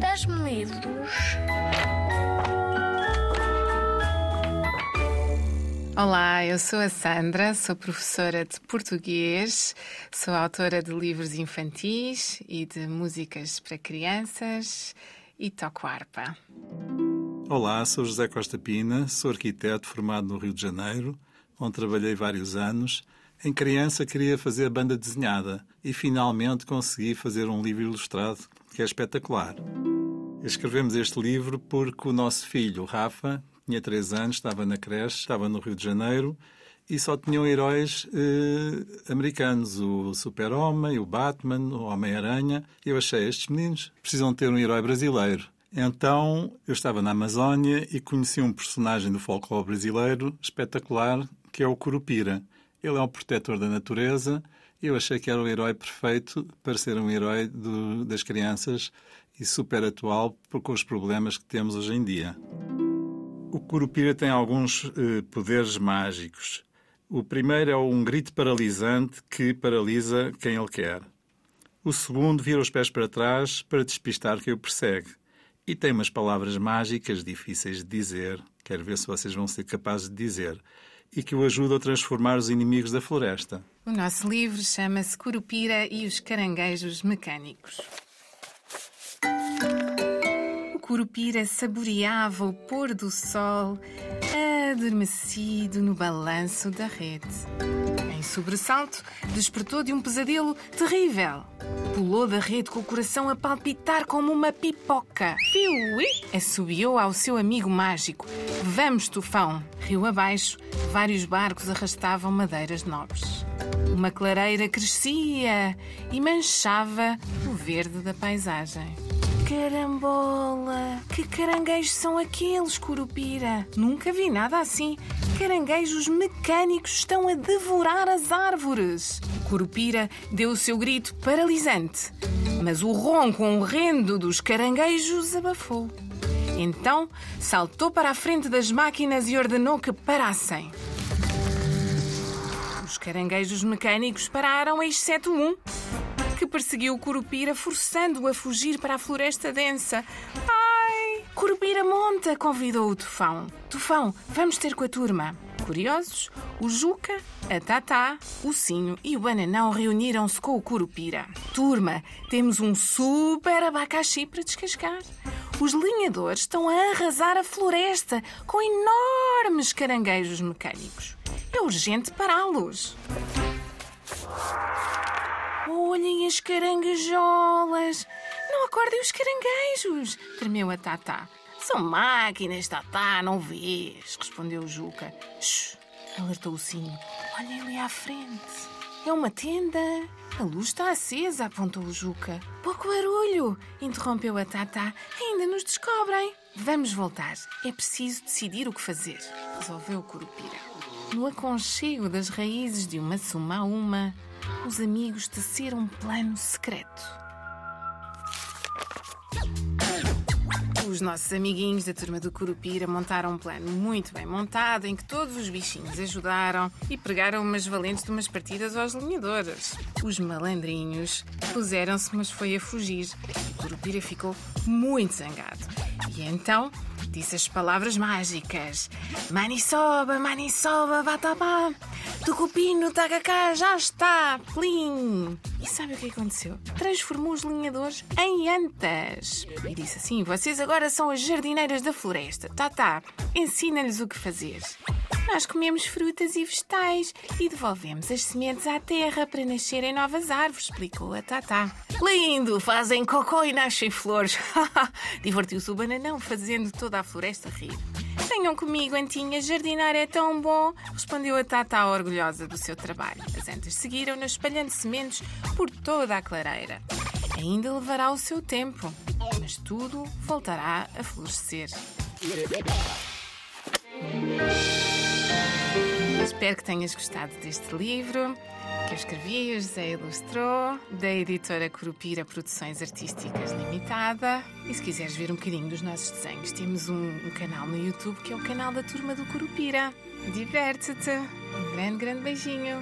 Dás-me livros? Olá, eu sou a Sandra, sou professora de português, sou autora de livros infantis e de músicas para crianças e toco harpa. Olá, sou José Costa Pina, sou arquiteto formado no Rio de Janeiro, onde trabalhei vários anos. Em criança queria fazer banda desenhada e finalmente consegui fazer um livro ilustrado que é espetacular. Escrevemos este livro porque o nosso filho, o Rafa, tinha três anos, estava na creche, estava no Rio de Janeiro e só tinham heróis eh, americanos, o Super-Homem, o Batman, o Homem-Aranha. Eu achei, estes meninos precisam ter um herói brasileiro. Então eu estava na Amazónia e conheci um personagem do folclore brasileiro espetacular, que é o Curupira. Ele é um protetor da natureza eu achei que era o herói perfeito para ser um herói do, das crianças e super atual com os problemas que temos hoje em dia. O Curupira tem alguns eh, poderes mágicos. O primeiro é um grito paralisante que paralisa quem ele quer. O segundo vira os pés para trás para despistar quem o persegue. E tem umas palavras mágicas difíceis de dizer, quero ver se vocês vão ser capazes de dizer, e que o ajudam a transformar os inimigos da floresta. O nosso livro chama-se Curupira e os Caranguejos Mecânicos. Curupira saboreava o pôr do sol, adormecido no balanço da rede. Em sobressalto, despertou de um pesadelo terrível. Pulou da rede com o coração a palpitar como uma pipoca. Piuí! Assobiou ao seu amigo mágico. Vamos, tufão! Rio abaixo, vários barcos arrastavam madeiras nobres. Uma clareira crescia e manchava o verde da paisagem. Carambola! Que caranguejos são aqueles, Curupira? Nunca vi nada assim. Caranguejos mecânicos estão a devorar as árvores. Curupira deu o seu grito paralisante, mas o ronco horrendo dos caranguejos abafou. Então saltou para a frente das máquinas e ordenou que parassem. Os caranguejos mecânicos pararam, exceto um, que perseguiu o Curupira, forçando-o a fugir para a floresta densa. Ai! Curupira monta! convidou o Tufão. Tufão, vamos ter com a turma. Curiosos, o Juca, a Tatá, o Sinho e o Bananão reuniram-se com o Curupira. Turma, temos um super abacaxi para descascar. Os linhadores estão a arrasar a floresta com enormes caranguejos mecânicos. É urgente pará-los. Olhem as caranguejolas! Não acordem os caranguejos! tremeu a Tatá. São máquinas, Tatá, não vês? respondeu o Juca. Shhh! alertou o Sinho. Olhem ali à frente. É uma tenda. A luz está acesa, apontou o Juca. Pouco barulho, interrompeu a Tatá. Ainda nos descobrem. Vamos voltar. É preciso decidir o que fazer, resolveu o Curupira. No aconchego das raízes de uma suma a uma, os amigos teceram um plano secreto. Os nossos amiguinhos da turma do Curupira montaram um plano muito bem montado em que todos os bichinhos ajudaram e pregaram umas valentes de umas partidas aos linhadores. Os malandrinhos puseram-se, mas foi a fugir. O Curupira ficou muito zangado. E então disse as palavras mágicas: Manisoba, Manisoba, Batapá, Tucupino, Tacacá, já está, plim! E sabe o que aconteceu? Transformou os linhadores em antas. E disse assim: Vocês agora são as jardineiras da floresta. Tá, tá, ensina-lhes o que fazer. Nós comemos frutas e vegetais e devolvemos as sementes à terra para nascerem novas árvores, explicou a Tatá. Lindo! Fazem cocô e nascem flores. Divertiu-se o bananão fazendo toda a floresta rir. Venham comigo, Antinha, jardinar é tão bom, respondeu a Tata orgulhosa do seu trabalho. As antas seguiram-na espalhando sementes por toda a clareira. Ainda levará o seu tempo, mas tudo voltará a florescer. Espero que tenhas gostado deste livro que eu escrevi, o José ilustrou, da editora Curupira Produções Artísticas Limitada. E se quiseres ver um bocadinho dos nossos desenhos, temos um, um canal no YouTube que é o canal da Turma do Curupira. Diverte-te! Um grande, grande beijinho!